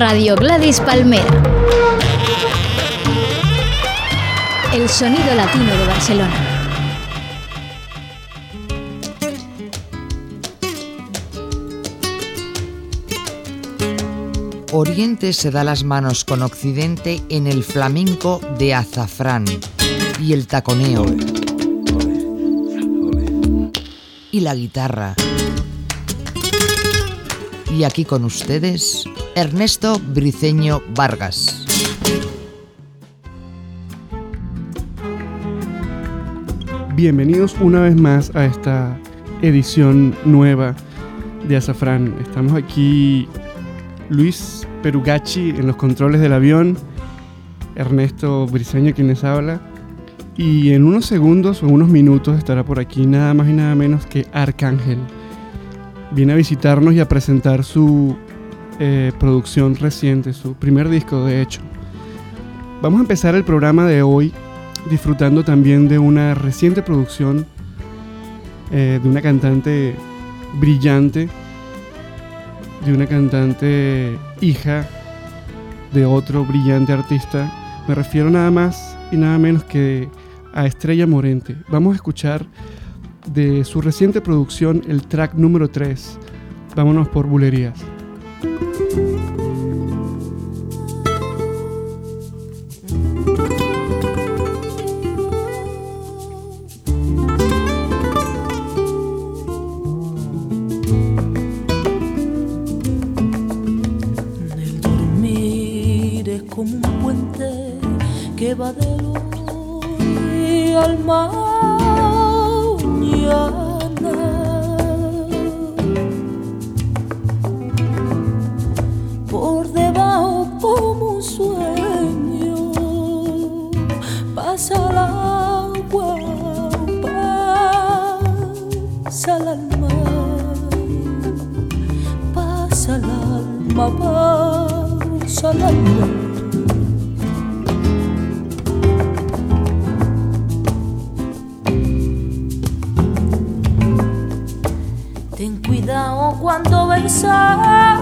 Radio Gladys Palmera. El sonido latino de Barcelona. Oriente se da las manos con Occidente en el flamenco de azafrán y el taconeo y la guitarra. Y aquí con ustedes, Ernesto Briceño Vargas. Bienvenidos una vez más a esta edición nueva de Azafrán. Estamos aquí Luis Perugachi en los controles del avión, Ernesto Briceño quienes habla. Y en unos segundos o unos minutos estará por aquí nada más y nada menos que Arcángel. Viene a visitarnos y a presentar su eh, producción reciente, su primer disco de hecho. Vamos a empezar el programa de hoy disfrutando también de una reciente producción eh, de una cantante brillante de una cantante hija de otro brillante artista. Me refiero nada más y nada menos que a Estrella Morente. Vamos a escuchar de su reciente producción el track número 3. Vámonos por bulerías. Bye. sueño, pasa el agua, pasa el alma, pasa el alma, pasa el cuando besar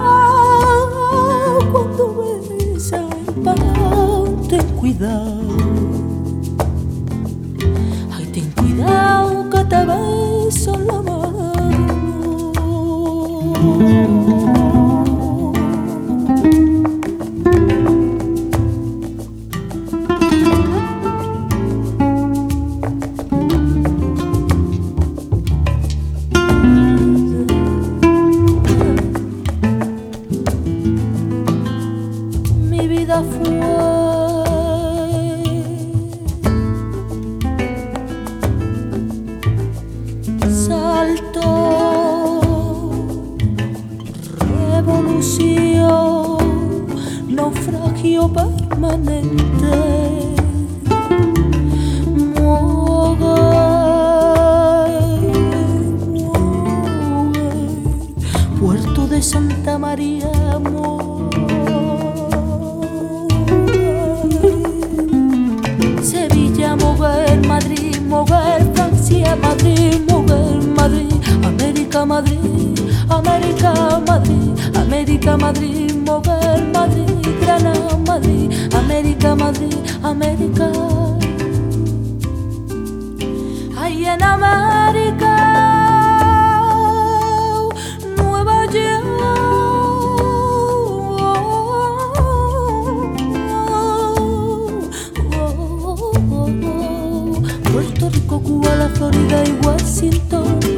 cuidado. Ay, ten cuidado que te ves solo. mover Madrid, Granada, Madrid, América, Madrid, América. Ahí en América, Nueva York. Puerto Rico, Cuba, la Florida y Washington.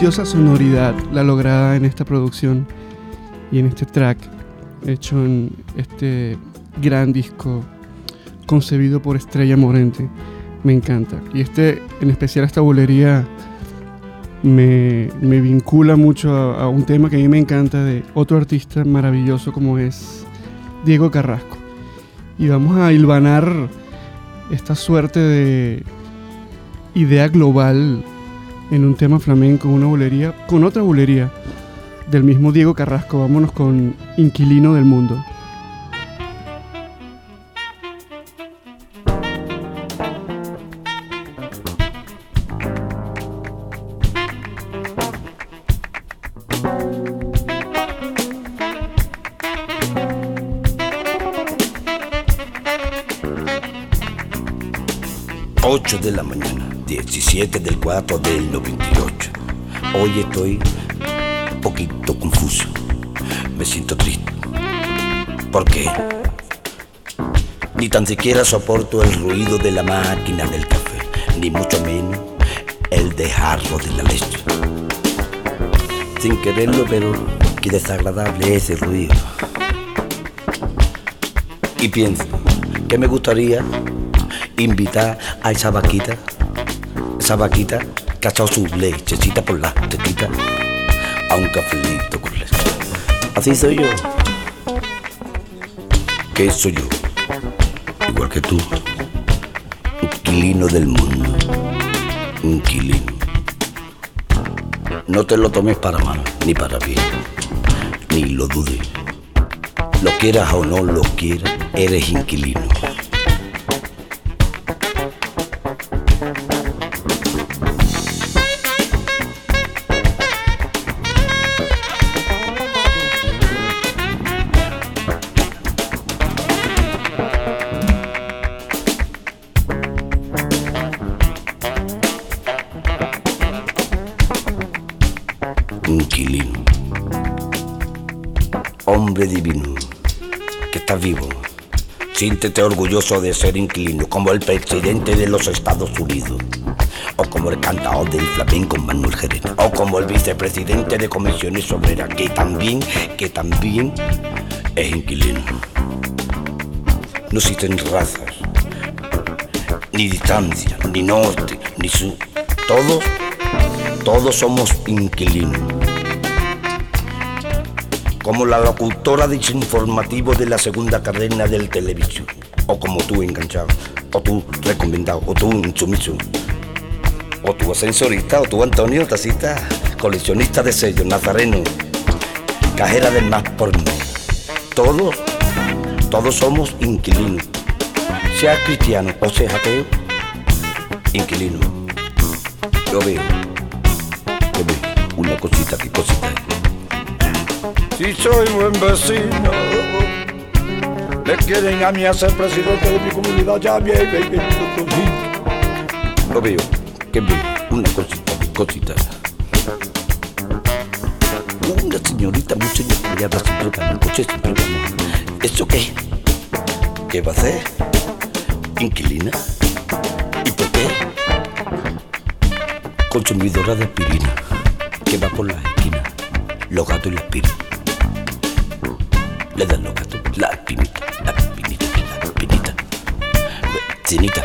Deliciosa sonoridad la lograda en esta producción y en este track hecho en este gran disco concebido por Estrella Morente. Me encanta. Y este, en especial esta bulería, me, vincula mucho a, a, un tema que a mí me encanta de otro artista maravilloso como es Diego Carrasco. Y vamos a hilvanar esta suerte de idea global en un tema flamenco, una bulería, con otra bulería del mismo Diego Carrasco. Vámonos con Inquilino del Mundo. 17 del 4 del 98. Hoy estoy un poquito confuso. Me siento triste. ¿Por qué? Ni tan siquiera soporto el ruido de la máquina del café, ni mucho menos el dejarlo de la leche. Sin quererlo, pero qué desagradable ese ruido. Y pienso que me gustaría invitar a esa vaquita, esa vaquita que ha echado su lechecita por la tetita a un cafelito con leche. Así soy yo. ¿Qué soy yo? Igual que tú. Inquilino del mundo. Inquilino. No te lo tomes para mal, ni para bien, ni lo dudes. Lo quieras o no lo quieras, eres inquilino. Divino, que estás vivo. Siéntete orgulloso de ser inquilino, como el presidente de los Estados Unidos, o como el cantador del flamenco Manuel Jerez, o como el vicepresidente de Comisiones Obreras, que también, que también es inquilino. No existen razas, ni distancia, ni norte, ni sur. Todos, todos somos inquilinos. Como la locutora desinformativo de la segunda cadena del televisión, o como tú enganchado, o tú recomendado, o tú insumiso, o tu ascensorista, o tú Antonio Tacita, coleccionista de sellos, nazareno, cajera del más porno. Todos, todos somos inquilinos, sea cristiano o sea ateo, inquilino. Yo veo una cosita, qué cosita si soy buen vecino. Me quieren a mí hacer presidente de mi comunidad, ya bien, bien, bien, Lo veo, que veo, una cosita, cosita. Una señorita muy señorita siempre gana, el coche siempre gana. ¿Eso qué? ¿Qué va a hacer? ¿Inquilina? ¿Y por qué? Consumidora de aspirina, que va por la esquina, los gatos y la aspirina le dan los gatos la pinita, la pinita, la pinita. Vecinita,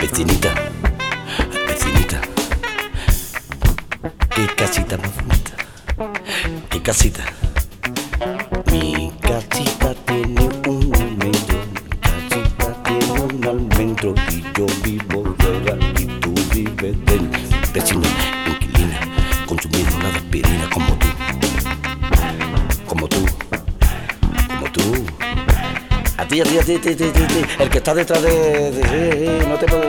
vecinita, vecinita. Qué casita más bonita, qué casita. Mi casita tiene un almendro, mi casita tiene un almendro y yo vivo de y tú vives del vecino, inquilina, consumiendo la aspirina como tú. el que está detrás de, no te puedo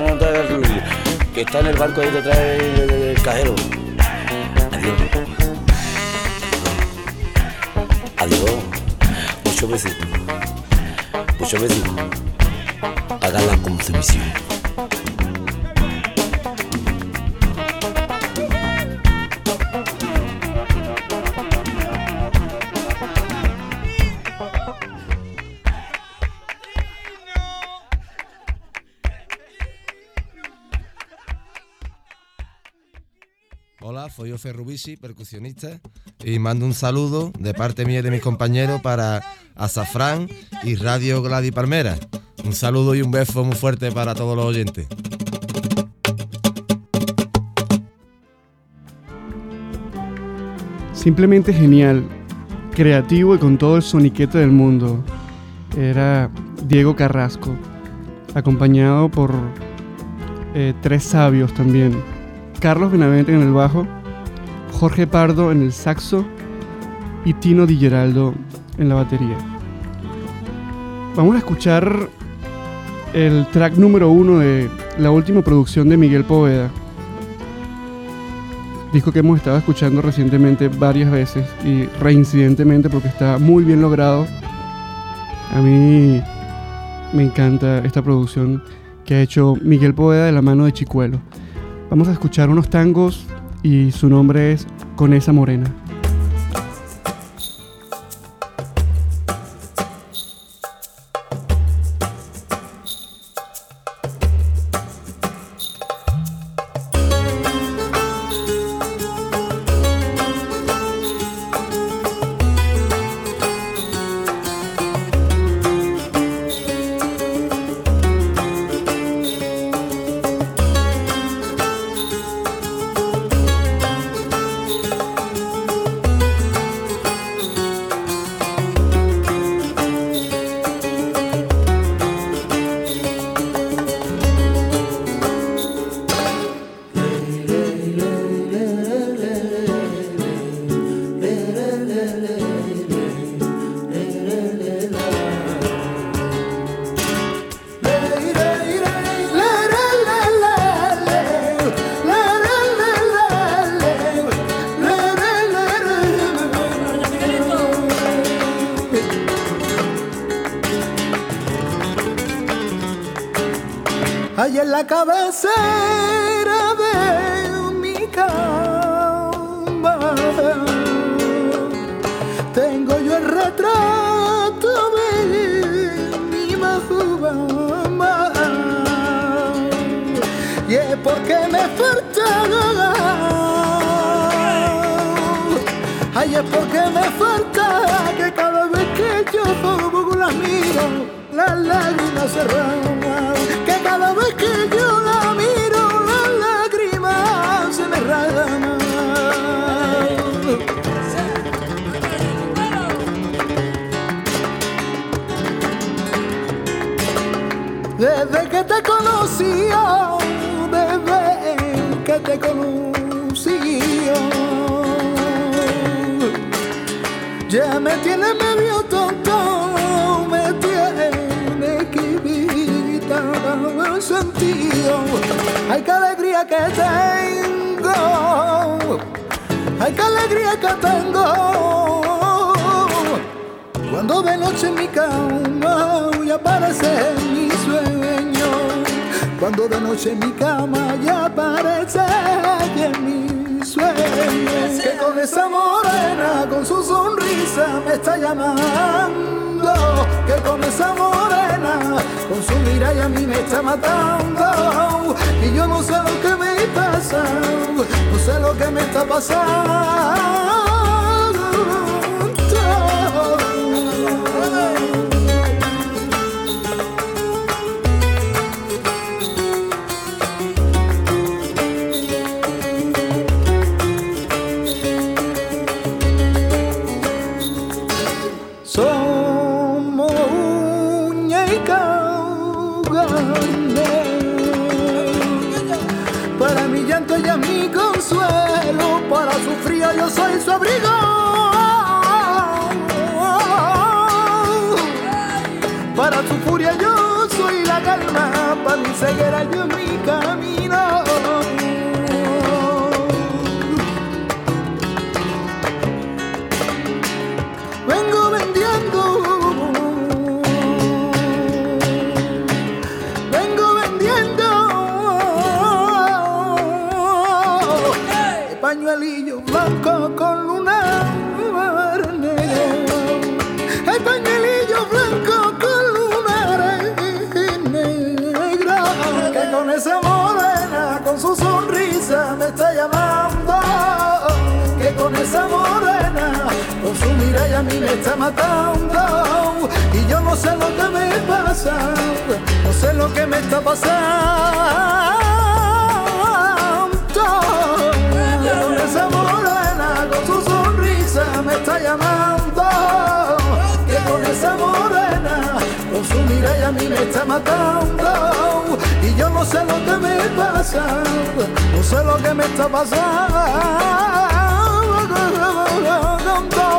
que está en el banco ahí detrás del, cajero. Adiós. Adiós. Muchos besitos. Muchos besitos. Hágala con misión. Rubisi, percusionista, y mando un saludo de parte mía y de mis compañeros para Azafrán y Radio Gladi Palmera. Un saludo y un beso muy fuerte para todos los oyentes. Simplemente genial, creativo y con todo el soniquete del mundo. Era Diego Carrasco, acompañado por eh, tres sabios también. Carlos Benavente en el bajo, Jorge Pardo en el saxo y Tino Di Geraldo en la batería. Vamos a escuchar el track número uno de la última producción de Miguel Poveda. Disco que hemos estado escuchando recientemente varias veces y reincidentemente porque está muy bien logrado. A mí me encanta esta producción que ha hecho Miguel Poveda de la mano de Chicuelo. Vamos a escuchar unos tangos y su nombre es Con esa morena. Desde que te conocí, desde que te conocí, ya me tiene medio tonto, me tiene quitar el sentido. Ay, qué alegría que tengo, ay, qué alegría que tengo. Cuando de noche en mi cama y aparece mi sueño. Cuando de noche en mi cama ya aparece en mi sueño. Que con esa morena, con su sonrisa me está llamando. Que con esa morena, con su mirada a mí me está matando. Y yo no sé lo que me pasa, no sé lo que me está pasando. Ceguera yo mi camino. Vengo vendiendo, vengo vendiendo. Pañuelillo blanco con luna a mí me está matando. Y yo no sé lo que me pasa, no sé lo que me está pasando. Con esa morena, con su sonrisa me está llamando, que con esa morena, con su mirada a mí me está matando. Y yo no sé lo que me pasa, no sé lo que me está pasando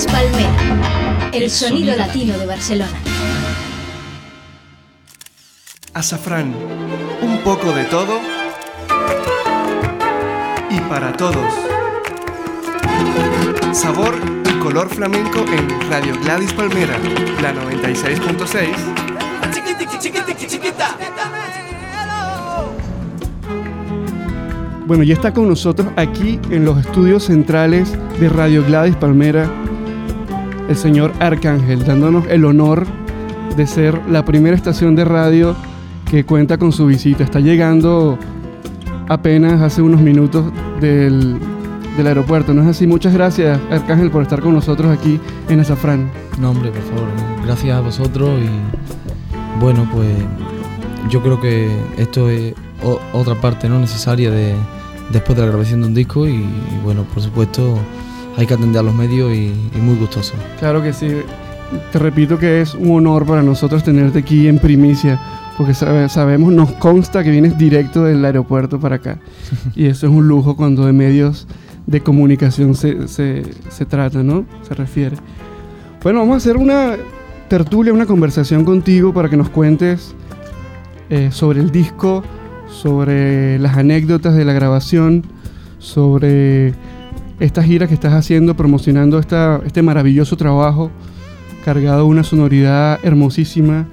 está pasando. el sonido latino de Barcelona. Azafrán, un poco de todo y para todos. Sabor y color flamenco en Radio Gladys Palmera, la 96.6. Bueno, ya está con nosotros aquí en los estudios centrales de Radio Gladys Palmera el señor Arcángel, dándonos el honor de ser la primera estación de radio que cuenta con su visita. Está llegando apenas hace unos minutos del, aeropuerto. ¿No es así? Muchas gracias, Arcángel, por estar con nosotros aquí en Azafrán. No, hombre, por favor. Gracias a vosotros y bueno, pues yo creo que esto es otra parte no necesaria de después de la grabación de un disco y bueno, por supuesto hay que atender a los medios y, muy gustoso. Claro que sí. Te repito que es un honor para nosotros tenerte aquí en primicia, porque sabemos, nos consta que vienes directo del aeropuerto para acá. y eso es un lujo cuando de medios de comunicación se, se, trata, ¿no? Se refiere. Bueno, vamos a hacer una tertulia, una conversación contigo para que nos cuentes eh, sobre el disco, sobre las anécdotas de la grabación, sobre esta gira que estás haciendo promocionando esta, este maravilloso trabajo, cargado de una sonoridad hermosísima,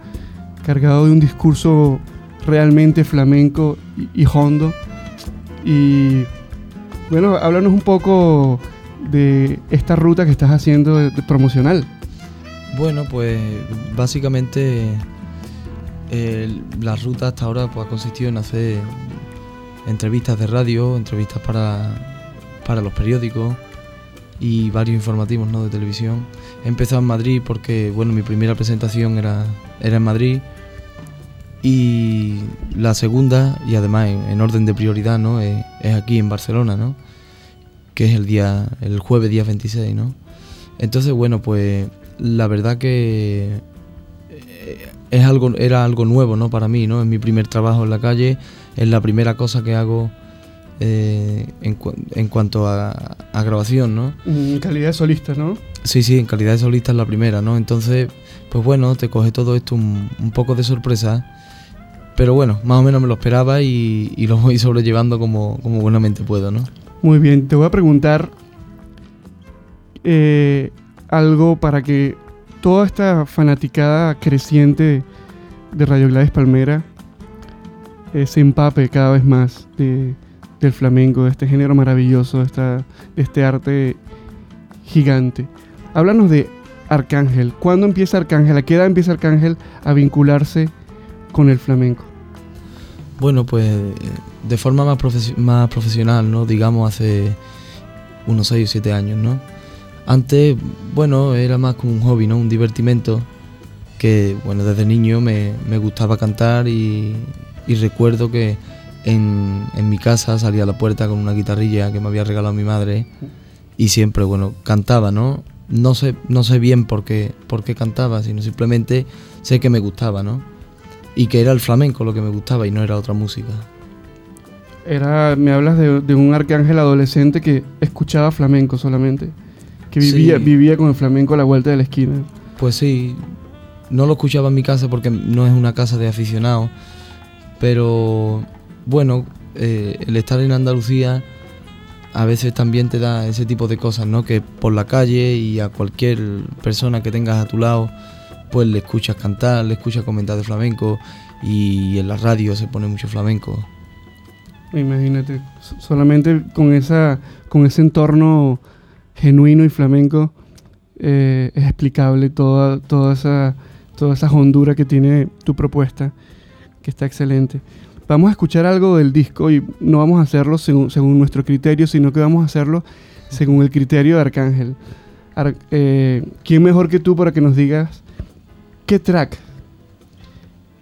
cargado de un discurso realmente flamenco y, hondo. Y bueno, háblanos un poco de esta ruta que estás haciendo de, promocional. Bueno, pues básicamente la ruta hasta ahora pues, ha consistido en hacer entrevistas de radio, entrevistas para para los periódicos y varios informativos ¿no? de televisión. He empezado en Madrid porque bueno, mi primera presentación era, era en Madrid y la segunda, y además en, orden de prioridad, ¿no? Es, aquí en Barcelona, ¿no? que es el día el jueves día 26. ¿no? Entonces, bueno, pues la verdad que eh, es algo, era algo nuevo ¿no? para mí, ¿no? es mi primer trabajo en la calle, es la primera cosa que hago eh, en, cuanto a, grabación, ¿no? En calidad de solista, ¿no? Sí, sí, en calidad de solista es la primera, ¿no? Entonces, pues bueno, te coge todo esto un, poco de sorpresa, pero bueno, más o menos me lo esperaba y, lo voy sobrellevando como, como, buenamente puedo, ¿no? Muy bien, te voy a preguntar eh, algo para que toda esta fanaticada creciente de Radio Gladys Palmera eh, se empape cada vez más de del flamenco, de este género maravilloso, de, este arte gigante. Háblanos de Arcángel. ¿Cuándo empieza Arcángel? ¿A qué edad empieza Arcángel a vincularse con el flamenco? Bueno, pues de forma más, más profesional, ¿no? Digamos hace unos 6 o 7 años, ¿no? Antes, bueno, era más como un hobby, ¿no? Un divertimento que, bueno, desde niño me, gustaba cantar y recuerdo que en, mi casa, salía a la puerta con una guitarrilla que me había regalado mi madre y siempre, bueno, cantaba, ¿no? No sé, no sé bien por qué, por qué cantaba, sino simplemente sé que me gustaba, ¿no? Y que era el flamenco lo que me gustaba y no era otra música. Era, me hablas de, un arcángel adolescente que escuchaba flamenco solamente, que vivía, Sí. vivía con el flamenco a la vuelta de la esquina. Pues sí, no lo escuchaba en mi casa porque no es una casa de aficionados, pero bueno, eh, el estar en Andalucía a veces también te da ese tipo de cosas, ¿no? Que por la calle y a cualquier persona que tengas a tu lado, pues le escuchas cantar, le escuchas comentar de flamenco y en la radio se pone mucho flamenco. Imagínate, so- solamente con, esa, con ese entorno genuino y flamenco eh, es explicable toda, toda, esa, toda esa hondura que tiene tu propuesta, que está excelente. Vamos a escuchar algo del disco y no vamos a hacerlo según, según nuestro criterio, sino que vamos a hacerlo según el criterio de Arcángel. Ar- eh, ¿Quién mejor que tú para que nos digas qué track,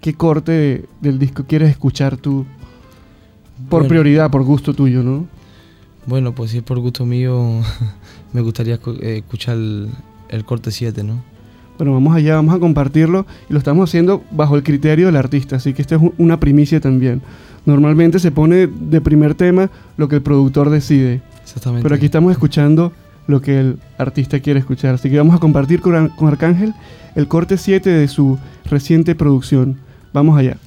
qué corte del disco quieres escuchar tú por Bueno. prioridad, por gusto tuyo, ¿no? Bueno, pues si es por gusto mío, me gustaría eh, escuchar el, el corte 7, ¿no? Bueno, vamos allá, vamos a compartirlo y lo estamos haciendo bajo el criterio del artista, así que esta es un- una primicia también. Normalmente se pone de primer tema lo que el productor decide, Exactamente. pero aquí estamos escuchando lo que el artista quiere escuchar, así que vamos a compartir con, con Arcángel el corte 7 de su reciente producción. Vamos allá.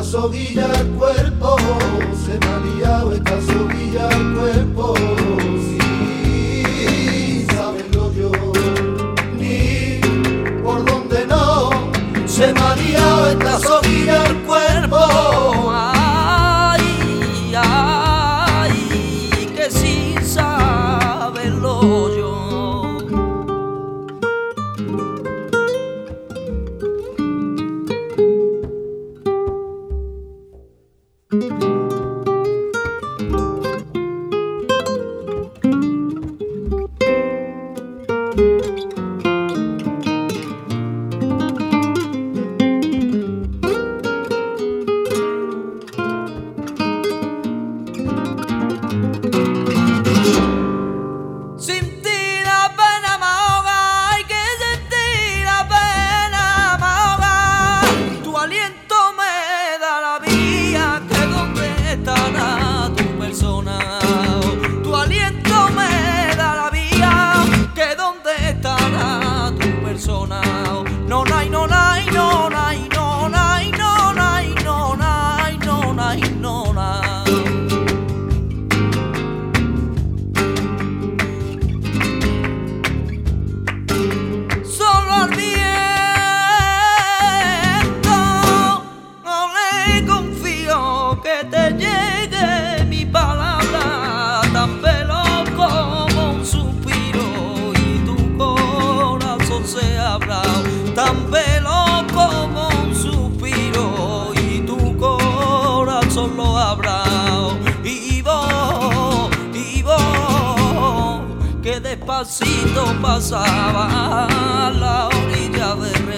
Esta soguilla despacito pasaba a la orilla reloj.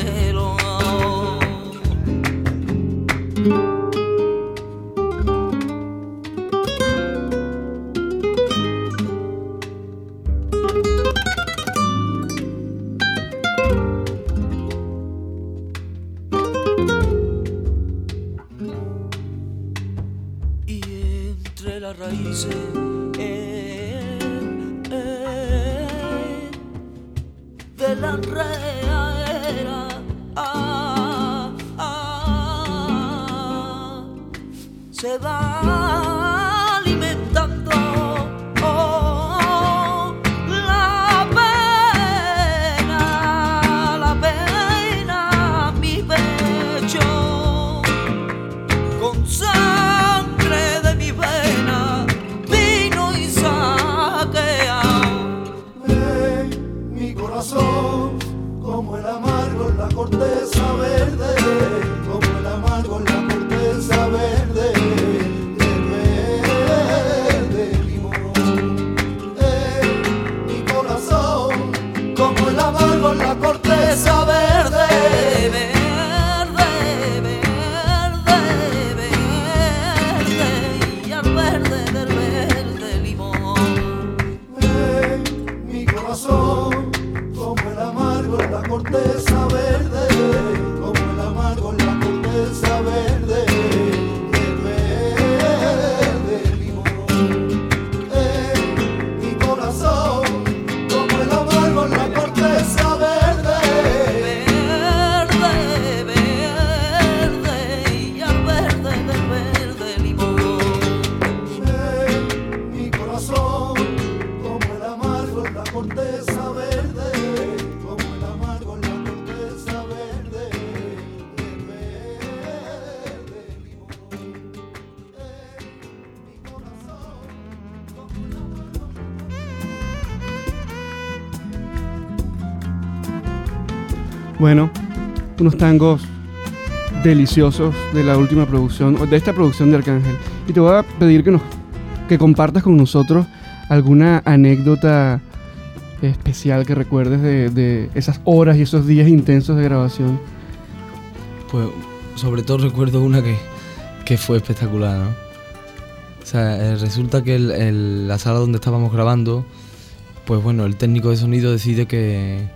soul. Unos tangos deliciosos de la última producción, de esta producción de Arcángel. Y te voy a pedir que nos que compartas con nosotros alguna anécdota especial que recuerdes de, de esas horas y esos días intensos de grabación. Pues sobre todo recuerdo una que, que fue espectacular, ¿no? O sea, eh, resulta que la sala donde estábamos grabando, pues bueno, el técnico de sonido decide que,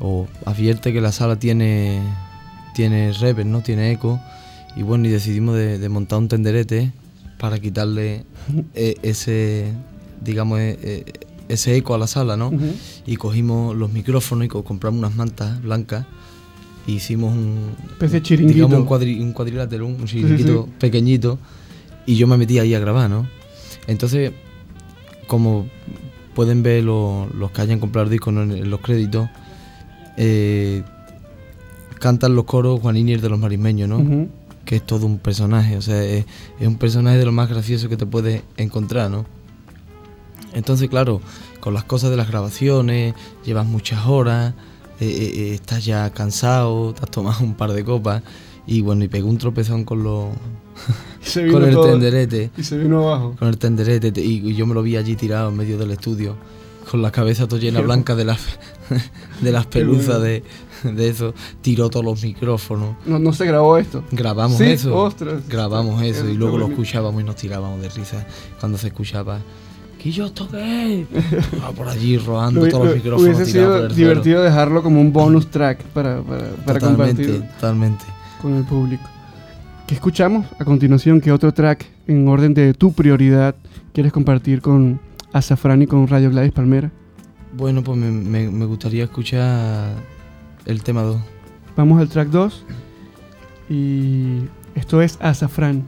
o advierte que la sala tiene, tiene reverb, ¿no? Tiene eco, y bueno, y decidimos de, de montar un tenderete para quitarle eh, ese, digamos, eh, eh, ese eco a la sala, ¿no? Y cogimos los micrófonos y co- compramos unas mantas blancas y hicimos un, chiringuito. digamos, un, cuadri- un cuadrilátero, un chiringuito sí. pequeñito, y yo me metí ahí a grabar, ¿no? Entonces, como pueden ver lo- los que hayan comprado el disco en los créditos, eh, cantan los coros Juan Inier de los Marismeños, ¿no? Que es todo un personaje, o sea, es, es un personaje de lo más gracioso que te puedes encontrar, ¿no? Entonces, claro, con las cosas de las grabaciones, llevas muchas horas, eh, eh, eh, estás ya cansado, te has tomado un par de copas y bueno, y pegó un tropezón con los Y se con vino el todo- tenderete, Y se vino abajo. con el tenderete te- y, y yo me lo vi allí tirado en medio del estudio con la cabeza toda llena blanca de las de las pelusas de, de eso, tiró todos los micrófonos. No, no se grabó esto. Grabamos Sí, eso. ostras. Grabamos eso y luego lo escuchábamos y nos tirábamos de risa cuando se escuchaba. ¿Que yo toqué? Ah, por allí robando todos los lo- micrófonos hubiese sido divertido dejarlo como un bonus track para, para, para Totalmente, compartir totalmente. con el público. ¿Qué escuchamos a continuación? ¿Qué otro track en orden de tu prioridad quieres compartir con Azafrán y con Radio Gladys Palmera? Bueno, pues me, me- me gustaría escuchar el tema 2. Vamos al track 2 y esto es Azafrán.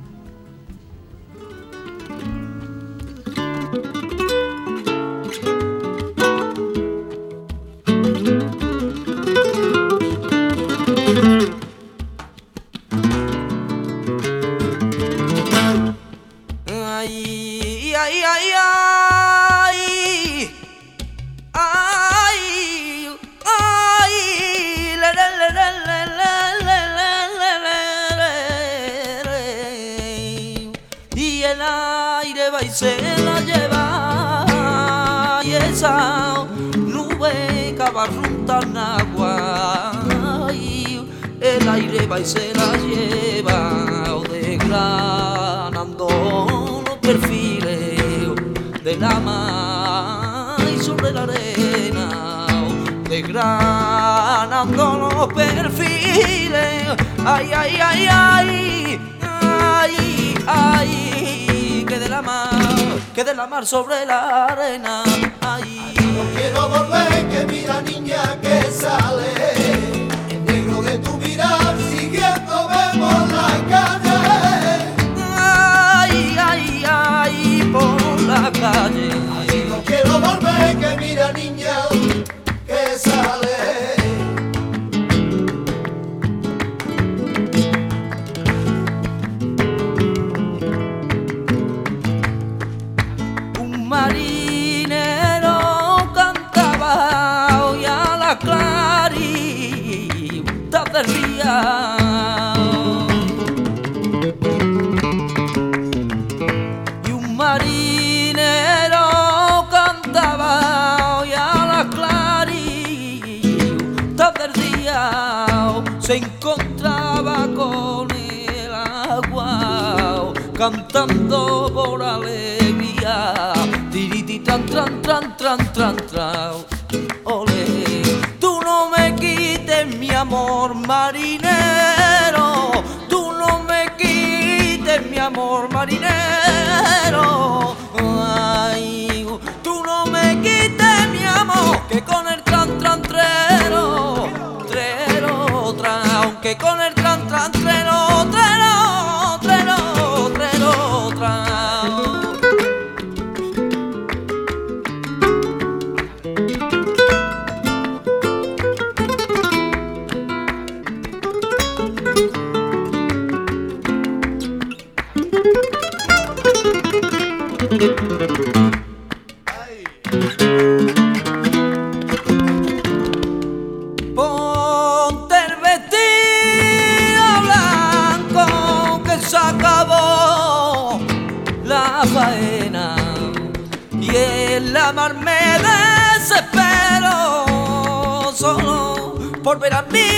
Agua. Ay, el aire va y se la lleva. Desgranando los perfiles de la mar y sobre la arena desgranando los perfiles ay ay ay ay ay ay que de la mar que de la mar sobre la arena ay Quiero volver, que mira niña Sale, dentro de tu mirada, siguiendo vemos la calle. Ay, ay, ay, por la calle. Ay, no quiero volver que mira ni. Tran tran tran. Ole tú no me quites mi amor marinero en la mar me desespero solo por ver a mi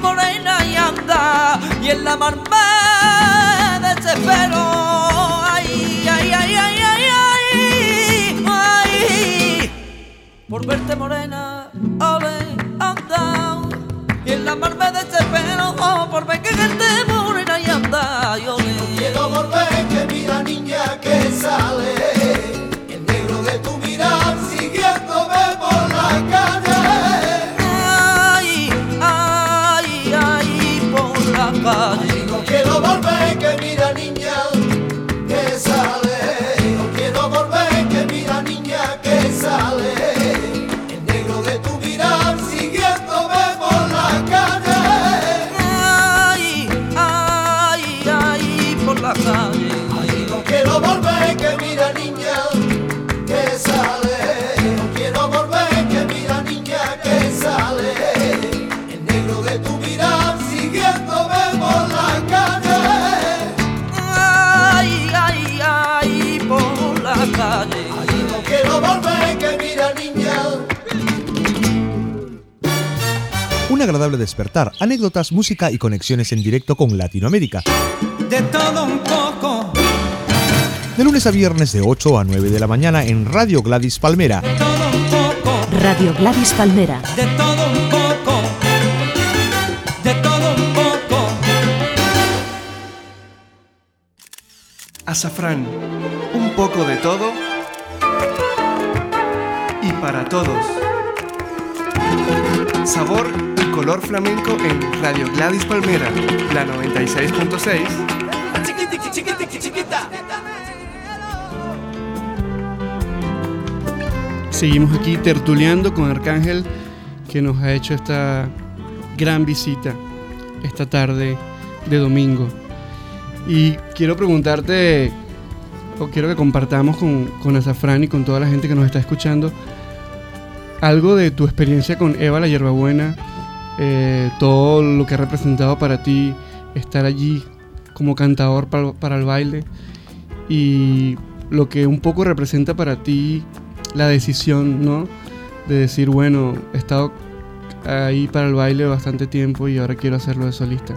morena y anda y en la mar me desespero ay ay ay ay ay ay ay por verte morena, ole, anda. Y en la mar me desespero oh, por ver que gente morena y anda, y ole. Quiero volver que mira niña agradable despertar, anécdotas, música y conexiones en directo con Latinoamérica. De todo un poco, De lunes a viernes de 8 a 9 de la mañana en Radio Gladys Palmera. todo un poco, Radio Gladys Palmera. de todo un poco, de todo un poco. Azafrán, un poco de todo y para todos. Sabor y color flamenco en Radio Gladys Palmera, la 96.6. Chiquitiqui, chiquitiqui, chiquita. Seguimos aquí tertuleando con Arcángel que nos ha hecho esta gran visita esta tarde de domingo. Y quiero preguntarte, o quiero que compartamos con, con Azafrán y con toda la gente que nos está escuchando, algo de tu experiencia con Eva la Hierbabuena, eh, todo lo que ha representado para ti estar allí como cantador para, el baile y lo que un poco representa para ti la decisión, ¿no? De decir, bueno, he estado ahí para el baile bastante tiempo y ahora quiero hacerlo de solista.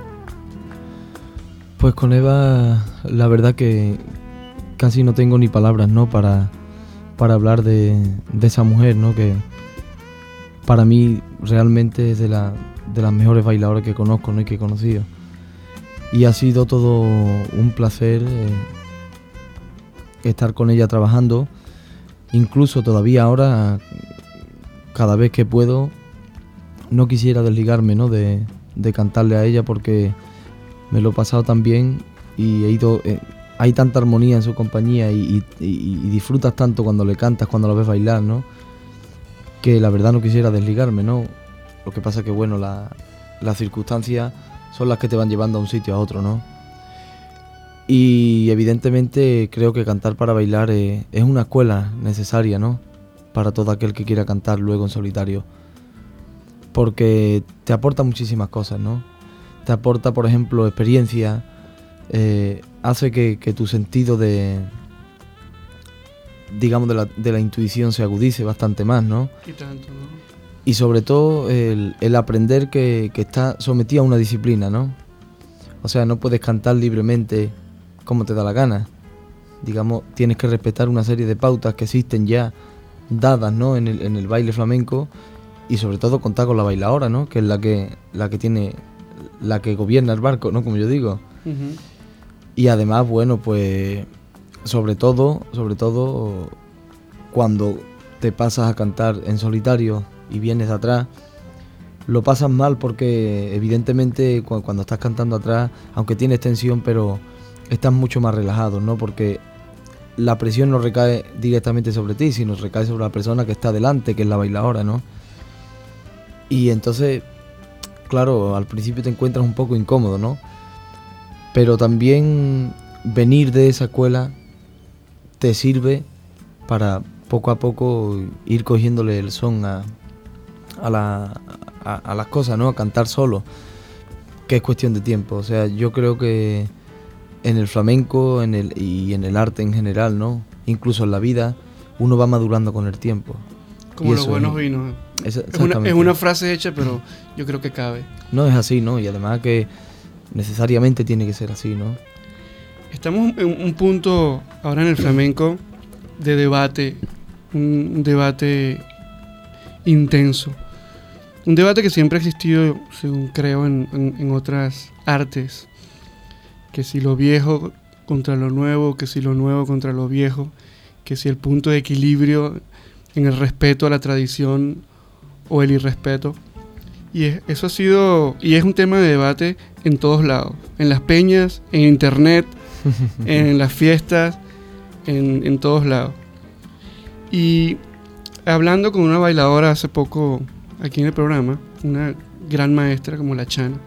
Pues con Eva, la verdad que casi no tengo ni palabras, ¿no? Para, para hablar de, de esa mujer, ¿no? Que para mí realmente es de, la- de las mejores bailadoras que conozco, ¿no? Y que he conocido. Y ha sido todo un placer eh, estar con ella trabajando. Incluso todavía ahora, cada vez que puedo, no quisiera desligarme, ¿no? De, de cantarle a ella porque me lo he pasado tan bien y he ido. eh, hay tanta armonía en su compañía y, y- disfrutas tanto cuando le cantas, cuando lo ves bailar, ¿no? Que la verdad no quisiera desligarme, ¿no? Lo que pasa que, bueno, la- las circunstancias son las que te van llevando a un sitio a otro, ¿no? Y evidentemente creo que cantar para bailar es una escuela necesaria, ¿no? Para todo aquel que quiera cantar luego en solitario. porque te aporta muchísimas cosas, ¿no? Te aporta, por ejemplo, experiencia, eh, hace que tu sentido de, digamos, de la, de la intuición se agudice bastante más, ¿no? Y tanto, ¿no? Y sobre todo el, el aprender que, que está sometido a una disciplina, ¿no? O sea, no puedes cantar libremente como te da la gana. Digamos, tienes que respetar una serie de pautas que existen ya dadas, ¿no? En el, en el baile flamenco y sobre todo contar con la bailadora, ¿no? Que es la que, la que tiene, la que gobierna el barco, ¿no? Como yo digo. Y además, bueno, pues sobre todo, sobre todo cuando te pasas a cantar en solitario y vienes atrás, lo pasas mal porque evidentemente cu- cuando estás cantando atrás, aunque tienes tensión, pero estás mucho más relajado, ¿no? Porque la presión no recae directamente sobre ti, sino recae sobre la persona que está delante, que es la bailadora, ¿no? Y entonces, claro, al principio te encuentras un poco incómodo, ¿no? Pero también venir de esa escuela te sirve para poco a poco ir cogiéndole el son a, a, la- a- a las cosas, ¿no? A cantar solo, que es cuestión de tiempo. O sea, yo creo que en el flamenco en el, y en el arte en general, ¿no? Incluso en la vida, uno va madurando con el tiempo. Como Y los buenos es- vinos. es- Es una, es una frase hecha, pero yo creo que cabe. No es así, ¿no? Y además que necesariamente tiene que ser así, ¿no? Estamos en un punto ahora en el flamenco de debate, un debate intenso. Un debate que siempre ha existido, según creo, en, en- en otras artes. Que si lo viejo contra lo nuevo, que si lo nuevo contra lo viejo, que si el punto de equilibrio en el respeto a la tradición o el irrespeto. Y es- eso ha sido, y es un tema de debate en todos lados, en las peñas, en internet, en las fiestas, en, en todos lados. Y hablando con una bailadora hace poco aquí en el programa, una gran maestra como la Chana,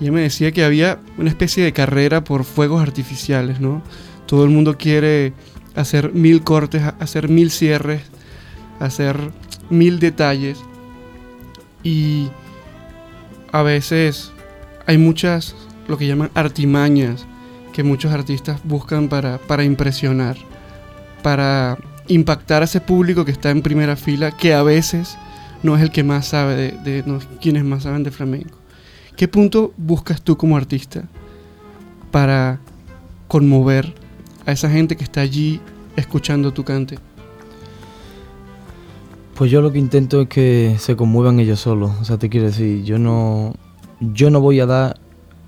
ella me decía que había una especie de carrera por fuegos artificiales, ¿no? Todo el mundo quiere hacer mil cortes, hacer mil cierres, hacer mil detalles. Y a veces hay muchas, lo que llaman artimañas, que muchos artistas buscan para, para impresionar, para impactar a ese público que está en primera fila, que a veces no es el que más sabe de, quienes más saben de flamenco. ¿Qué punto buscas tú como artista para conmover a esa gente que está allí escuchando tu cante? Pues yo lo que intento es que se conmuevan ellos solos. O sea, te quiero decir, yo no, yo no voy a dar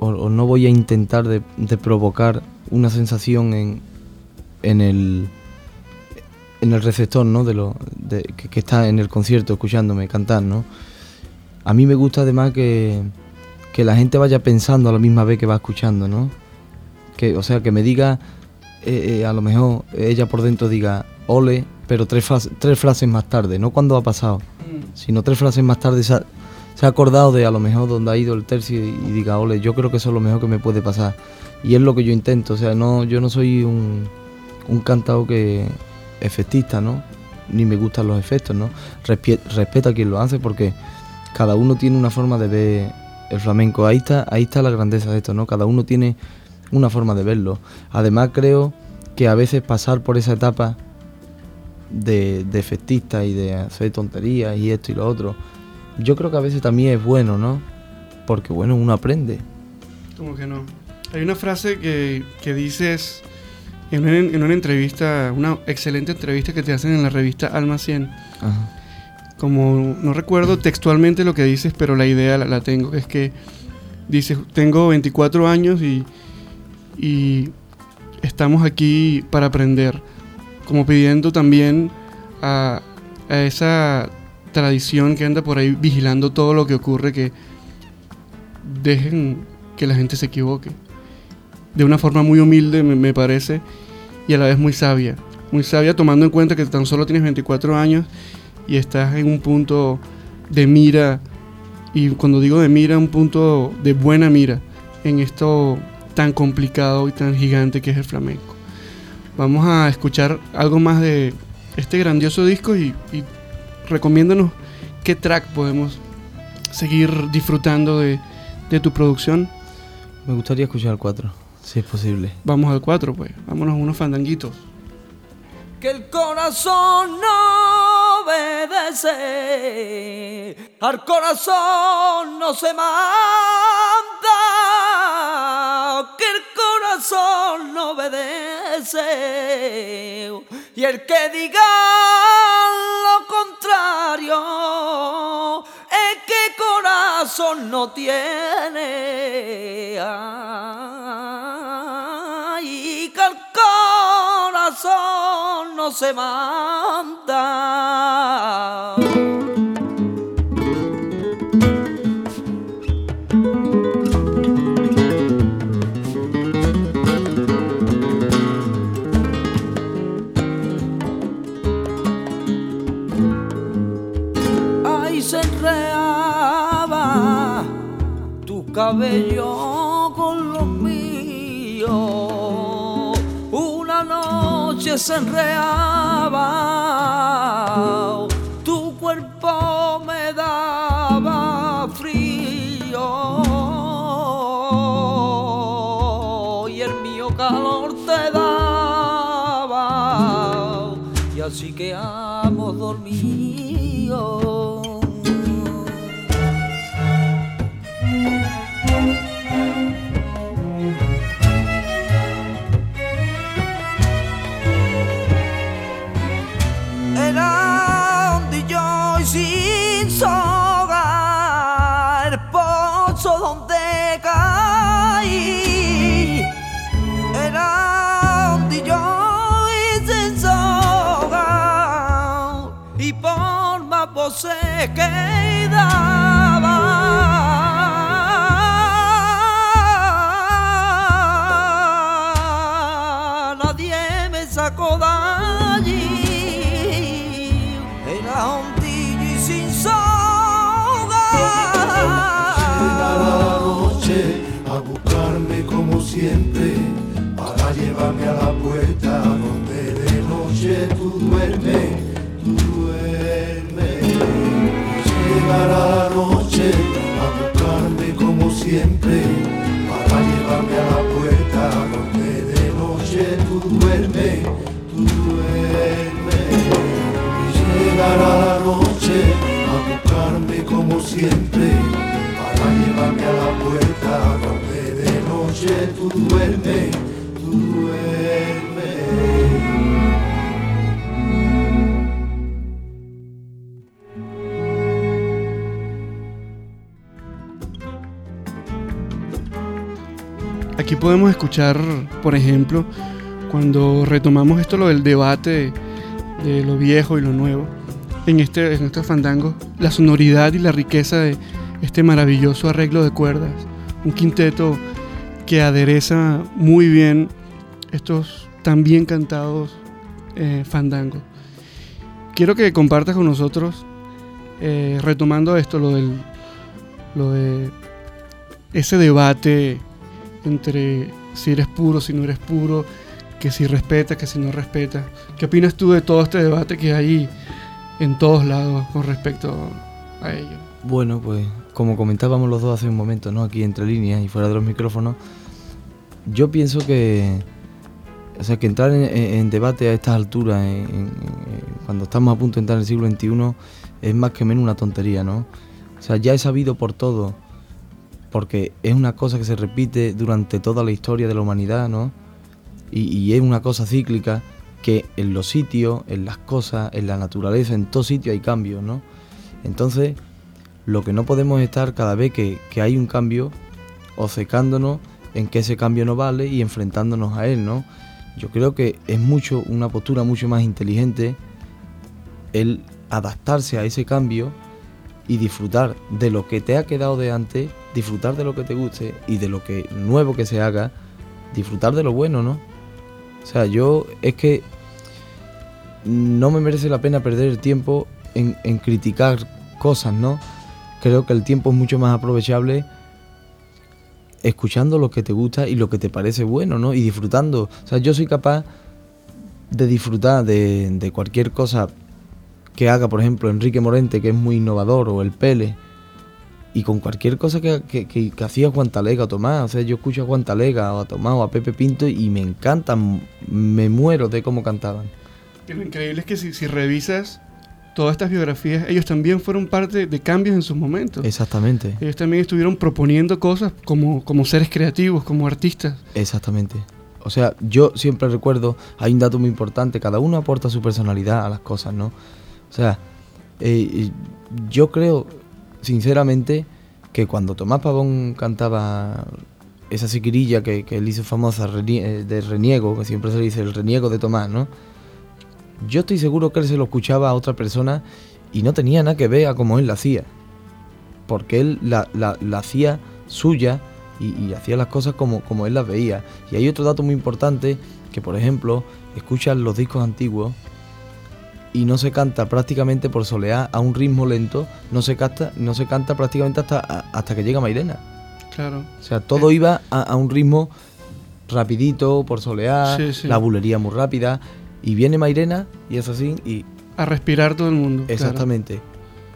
o, o no voy a intentar de, de provocar una sensación en, en el en el receptor, ¿no? De lo de- que, que está en el concierto escuchándome cantar, ¿no? A mí me gusta además que, que la gente vaya pensando a la misma vez que va escuchando, ¿no? Que, o sea, que me diga, eh, eh, a lo mejor ella por dentro diga, ole, pero tres, tres frases más tarde, no cuando ha pasado, sino tres frases más tarde se ha, se ha acordado de a lo mejor donde ha ido el tercio y, y diga, ole, yo creo que eso es lo mejor que me puede pasar. Y es lo que yo intento, o sea, no, yo no soy un, un cantado que efectista, ¿no? Ni me gustan los efectos, ¿no? Respeto a quien lo hace porque cada uno tiene una forma de ver el flamenco. Ahí está, ahí está la grandeza de esto, ¿no? Cada uno tiene una forma de verlo. Además creo que a veces pasar por esa etapa de, de efectista y de hacer tonterías y esto y lo otro, yo creo que a veces también es bueno, ¿no? Porque bueno, uno aprende. Como que no. Hay una frase que, que dices en una, en una entrevista, una excelente entrevista que te hacen en la revista Alma 100. Ajá. Como no recuerdo textualmente lo que dices, pero la idea la, la tengo. Es que dices, tengo 24 años y, y estamos aquí para aprender. Como pidiendo también a, a esa tradición que anda por ahí vigilando todo lo que ocurre, que dejen que la gente se equivoque. De una forma muy humilde, me, parece, y a la vez muy sabia. Muy sabia tomando en cuenta que tan solo tienes 24 años y estás en un punto de mira, y cuando digo de mira, un punto de buena mira en esto tan complicado y tan gigante que es el flamenco. Vamos a escuchar algo más de este grandioso disco y recomiéndanos qué track podemos seguir disfrutando de, de tu producción. Me gustaría escuchar el 4, si es posible. Vamos al 4, pues. Vámonos a unos fandanguitos. que el corazón no obedece, al corazón no se manda, que el corazón no obedece, y el que diga lo contrario, es que corazón no tiene. Ay, se manda. Ahí se enreaba tu cabello se enreaba, tu cuerpo me daba frío y el mío calor te daba. Y así que tú duermes. Llegará la noche a buscarme como siempre para llevarme a la puerta donde de noche tú duermes, tú duermes. Y llegará la noche a buscarme como siempre para llevarme a la puerta donde de noche tú duermes, tú duermes. Aquí podemos escuchar, por ejemplo, cuando retomamos esto, lo del debate de lo viejo y lo nuevo, en, este, en estos fandangos, la sonoridad y la riqueza de este maravilloso arreglo de cuerdas. Un quinteto que adereza muy bien estos tan bien cantados eh, fandangos. Quiero que compartas con nosotros, eh, retomando esto, lo del lo de ese debate entre si eres puro, si no eres puro, que si respetas, que si no respetas. ¿Qué opinas tú de todo este debate que hay en todos lados con respecto a ello? Bueno, pues como comentábamos los dos hace un momento, ¿no? Aquí entre líneas y fuera de los micrófonos, yo pienso que, o sea, que entrar en, debate a estas alturas, cuando estamos a punto de entrar en el siglo XXI, es más que menos una tontería, ¿no? O sea, ya he sabido por todo, porque es una cosa que se repite durante toda la historia de la humanidad, ¿no? Y, es una cosa cíclica que en los sitios, en las cosas, en la naturaleza, en todo sitio hay cambios, ¿no? Entonces, lo que no podemos es estar cada vez que, que hay un cambio, obcecándonos en que ese cambio no vale y enfrentándonos a él, ¿no? Yo creo que es mucho, una postura mucho más inteligente el adaptarse a ese cambio y disfrutar de lo que te ha quedado de antes, disfrutar de lo que te guste y de lo que nuevo que se haga, disfrutar de lo bueno, ¿no? O sea, yo es que no me merece la pena perder el tiempo en, en criticar cosas, ¿no? Creo que el tiempo es mucho más aprovechable escuchando lo que te gusta y lo que te parece bueno, ¿no? Y disfrutando. O sea, yo soy capaz de disfrutar de, de cualquier cosa que haga, por ejemplo, Enrique Morente, que es muy innovador, o el Pele, y con cualquier cosa que, que, que, que hacía Juan Talega o Tomás. O sea, yo escucho a Juan Talega o a Tomás o a Pepe Pinto y me encantan, me muero de cómo cantaban. Y lo increíble es que si, si revisas todas estas biografías, ellos también fueron parte de cambios en sus momentos. Exactamente, Ellos también estuvieron proponiendo cosas como, como seres creativos, como artistas. exactamente. O sea, yo siempre recuerdo, hay un dato muy importante, cada uno aporta su personalidad a las cosas, ¿no? O sea, eh, yo creo, sinceramente, que cuando Tomás Pavón cantaba esa siquirilla que, que él hizo famosa eh, de reniego, que siempre se le dice el reniego de Tomás, ¿no? Yo estoy seguro que él se lo escuchaba a otra persona y no tenía nada que ver a cómo él la hacía. Porque él la, la- la hacía suya y, y hacía las cosas como, como él las veía. Y hay otro dato muy importante, que por ejemplo, escuchas los discos antiguos y no se canta prácticamente por soleá a un ritmo lento, no se canta, no se canta prácticamente hasta, a- hasta que llega Mairena. Claro. O sea, todo iba a, a un ritmo rapidito, por soleá, Sí, sí. la bulería muy rápida. Y viene Mairena y es así, y A respirar todo el mundo. claro. exactamente.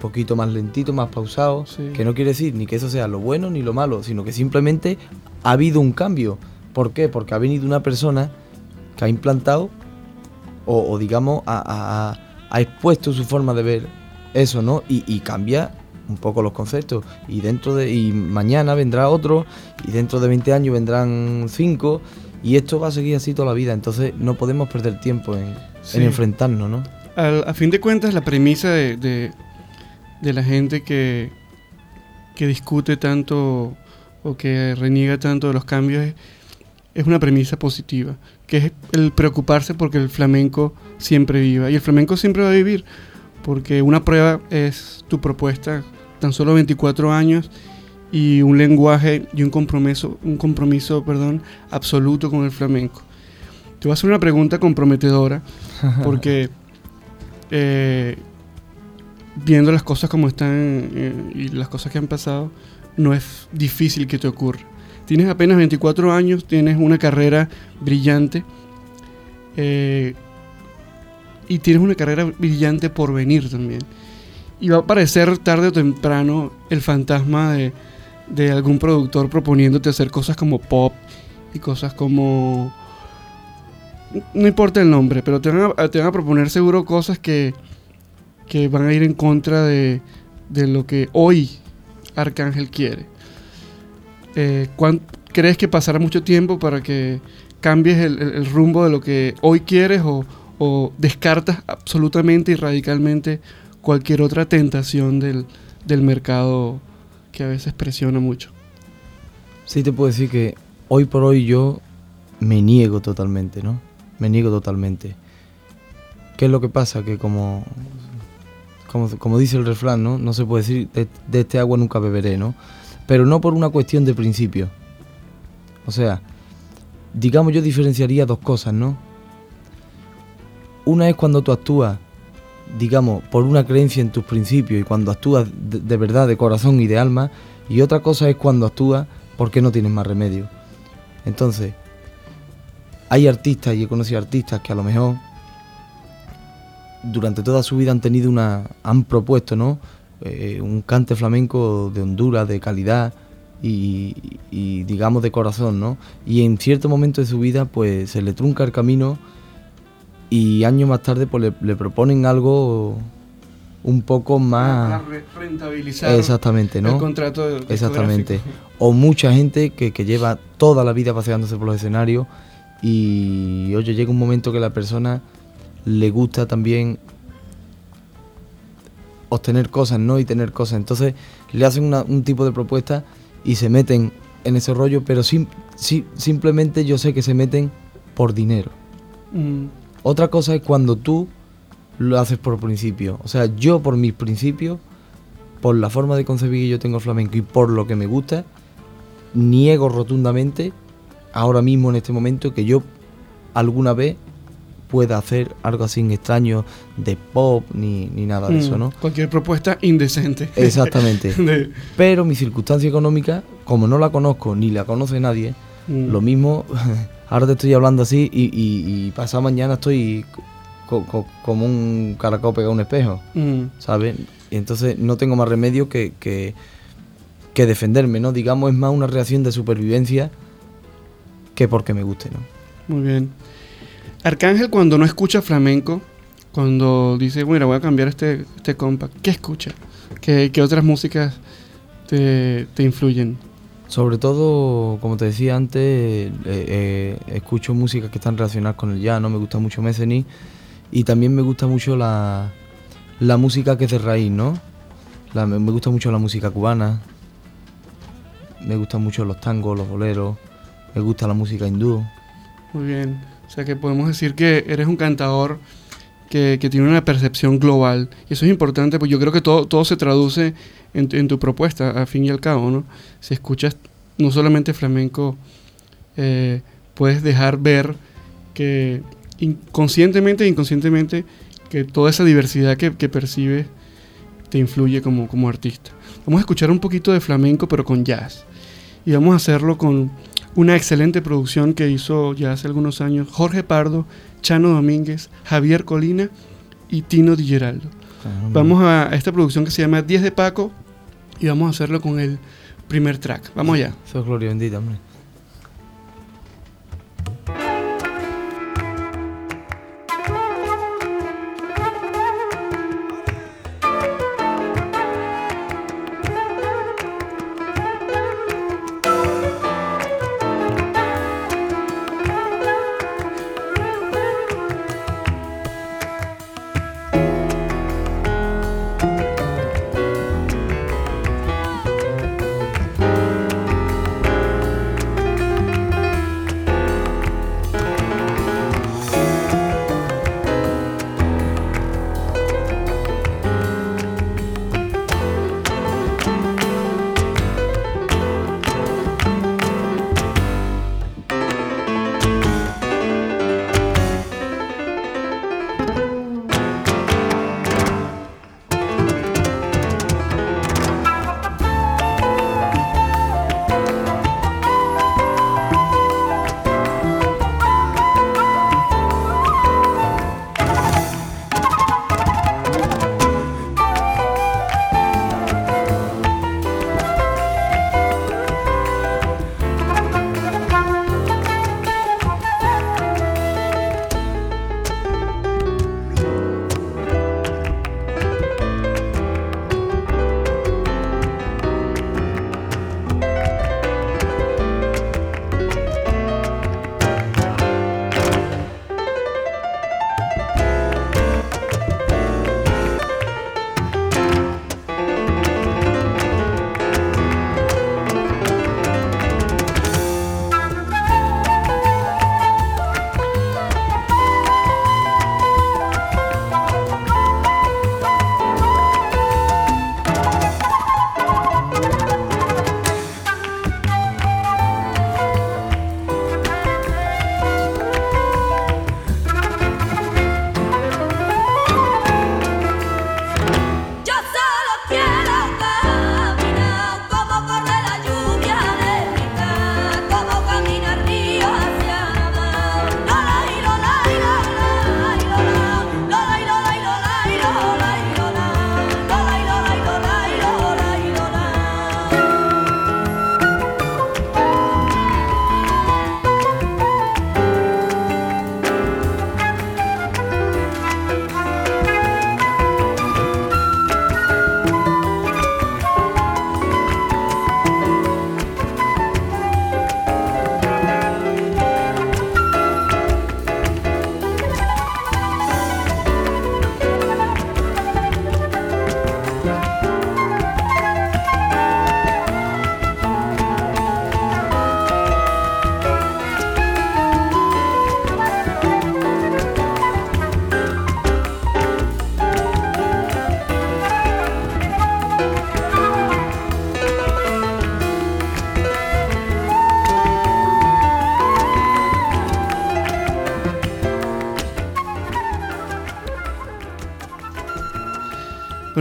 Poquito más lentito, más pausado. Sí. Que no quiere decir ni que eso sea lo bueno ni lo malo, sino que simplemente ha habido un cambio. ¿Por qué? Porque ha venido una persona que ha implantado o, o digamos ha, ha- ha- expuesto su forma de ver eso, ¿no? Y, y cambia un poco los conceptos. Y dentro de y mañana vendrá otro y dentro de 20 años vendrán cinco y esto va a seguir así toda la vida. Entonces no podemos perder tiempo en, Sí. en enfrentarnos, ¿no? Al- a fin de cuentas, la premisa de, de- de la gente que, que discute tanto o que reniega tanto de los cambios es, es una premisa positiva, que es el preocuparse porque el flamenco siempre viva. Y el flamenco siempre va a vivir, porque una prueba es tu propuesta, tan solo 24 años y un lenguaje y un compromiso, un compromiso perdón, absoluto con el flamenco. Te voy a hacer una pregunta comprometedora, porque eh, viendo las cosas como están eh, y las cosas que han pasado, no es difícil que te ocurra. Tienes apenas 24 años, tienes una carrera brillante eh, y tienes una carrera brillante por venir también. Y va a aparecer tarde o temprano el fantasma de, de algún productor proponiéndote hacer cosas como pop y cosas como... No importa el nombre, pero te van a, te van a proponer seguro cosas que, que van a ir en contra de, de lo que hoy Arcángel quiere. Eh, ¿cuán- ¿Crees que pasará mucho tiempo para que cambies el, rumbo de lo que hoy quieres o, descartas absolutamente y radicalmente cualquier otra tentación del, del mercado que a veces presiona mucho? Sí te puedo decir que hoy por hoy yo me niego totalmente, ¿no? Me niego totalmente. ¿Qué es lo que pasa? Que como, como, como dice el refrán, ¿no? No se puede decir, de, de este agua nunca beberé, ¿no? Pero no por una cuestión de principio. O sea, digamos yo diferenciaría dos cosas, ¿no? Una es cuando tú actúas, digamos, por una creencia en tus principios y cuando actúas de, verdad, de corazón y de alma. Y otra cosa es cuando actúas porque no tienes más remedio. Entonces, hay artistas, y he conocido artistas que a lo mejor durante toda su vida han tenido una. han propuesto, ¿no? Eh, un cante flamenco de Honduras, de calidad y, y, digamos de corazón, ¿no? Y en cierto momento de su vida, pues se le trunca el camino y años más tarde, pues le, le proponen algo un poco más. Rentabilizar Exactamente, ¿no? el contrato Exactamente. O mucha gente que, que lleva toda la vida paseándose por los escenarios y, oye, llega un momento que la persona le gusta también obtener cosas, ¿no? Y tener cosas. Entonces le hacen una- un tipo de propuesta y se meten en ese rollo, pero sim- si- simplemente yo sé que se meten por dinero. Mm, Otra cosa es cuando tú lo haces por principio. O sea, yo por mis principios, por la forma de concebir que yo tengo el flamenco y por lo que me gusta, niego rotundamente, ahora mismo en este momento, que yo alguna vez pueda hacer algo así extraño de pop ni, ni nada de eso, mm, ¿no? Cualquier propuesta indecente. Exactamente. De- Pero mi circunstancia económica, como no la conozco ni la conoce nadie, mm, lo mismo, ahora te estoy hablando así y, y, y pasado mañana estoy co- co- como un caracol pegado a un espejo, mm, ¿sabes? Y entonces no tengo más remedio que, que, que defenderme, ¿no? Digamos, es más una reacción de supervivencia que porque me guste, ¿no? Muy bien. Arcángel cuando no escucha flamenco, cuando dice, bueno, voy a cambiar este, este compa, ¿qué escucha? ¿Qué, qué otras músicas te, te influyen? Sobre todo, como te decía antes, eh, eh, escucho músicas que están relacionadas con el jazz, ¿no? Me gusta mucho Meceni y también me gusta mucho la, la música que es de raíz, ¿no? La- me gusta mucho la música cubana, me gustan mucho los tangos, los boleros, me gusta la música hindú. Muy bien. O sea que podemos decir que eres un cantador que, que tiene una percepción global. Y eso es importante, porque yo creo que todo, todo se traduce en, en tu propuesta, a fin y al cabo, ¿no? Si escuchas no solamente flamenco, eh, puedes dejar ver que inconscientemente e inconscientemente que toda esa diversidad que, que percibes te influye como, como artista. Vamos a escuchar un poquito de flamenco, pero con jazz. Y vamos a hacerlo con una excelente producción que hizo ya hace algunos años Jorge Pardo, Chano Domínguez, Javier Colina y Tino Di Geraldo. Vamos a, a esta producción que se llama 10 de Paco y vamos a hacerlo con el primer track. Vamos allá. Eso es gloria bendita, hombre.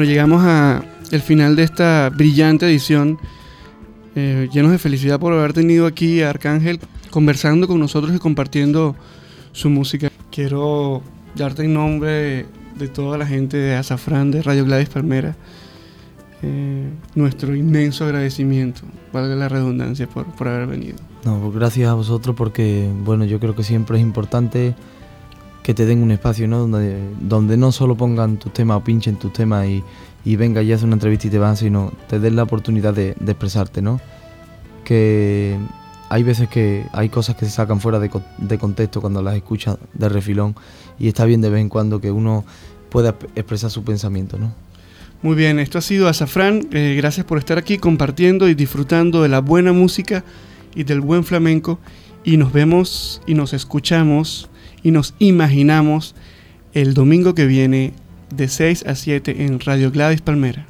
Llegamos a el final de esta brillante edición. eh, llenos de felicidad por haber tenido aquí a Arcángel conversando con nosotros y compartiendo su música. Quiero darte en nombre de toda la gente de Azafrán, de Radio Gladys Palmera, eh, nuestro inmenso agradecimiento, valga la redundancia, por, por haber venido. No, pues gracias a vosotros porque, bueno, yo creo que siempre es importante que te den un espacio, ¿no? Donde, donde no solo pongan tus temas o pinchen tus temas y, y venga y hace una entrevista y te van, sino te den la oportunidad de, expresarte, ¿no? Que hay veces que hay cosas que se sacan fuera de, de contexto cuando las escuchas de refilón y está bien de vez en cuando que uno pueda expresar su pensamiento, ¿no? Muy bien, esto ha sido Azafrán. Eh, gracias por estar aquí compartiendo y disfrutando de la buena música y del buen flamenco. Y nos vemos y nos escuchamos y nos imaginamos el domingo que viene de 6 a 7 en Radio Gladys Palmera.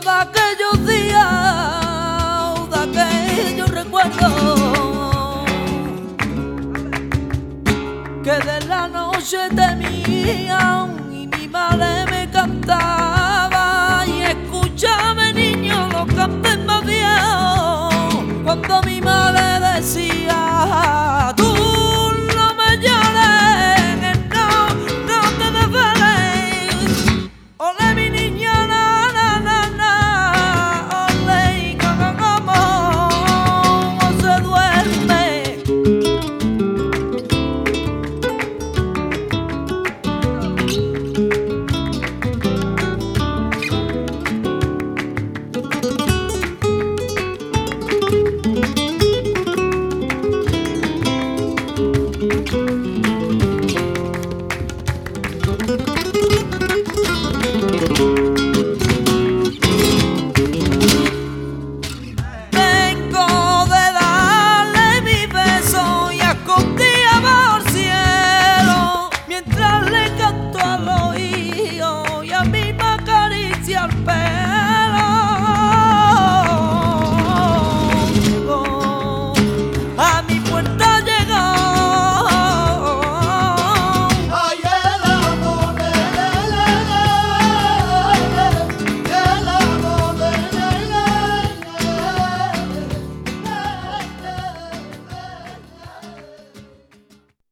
Recuerdo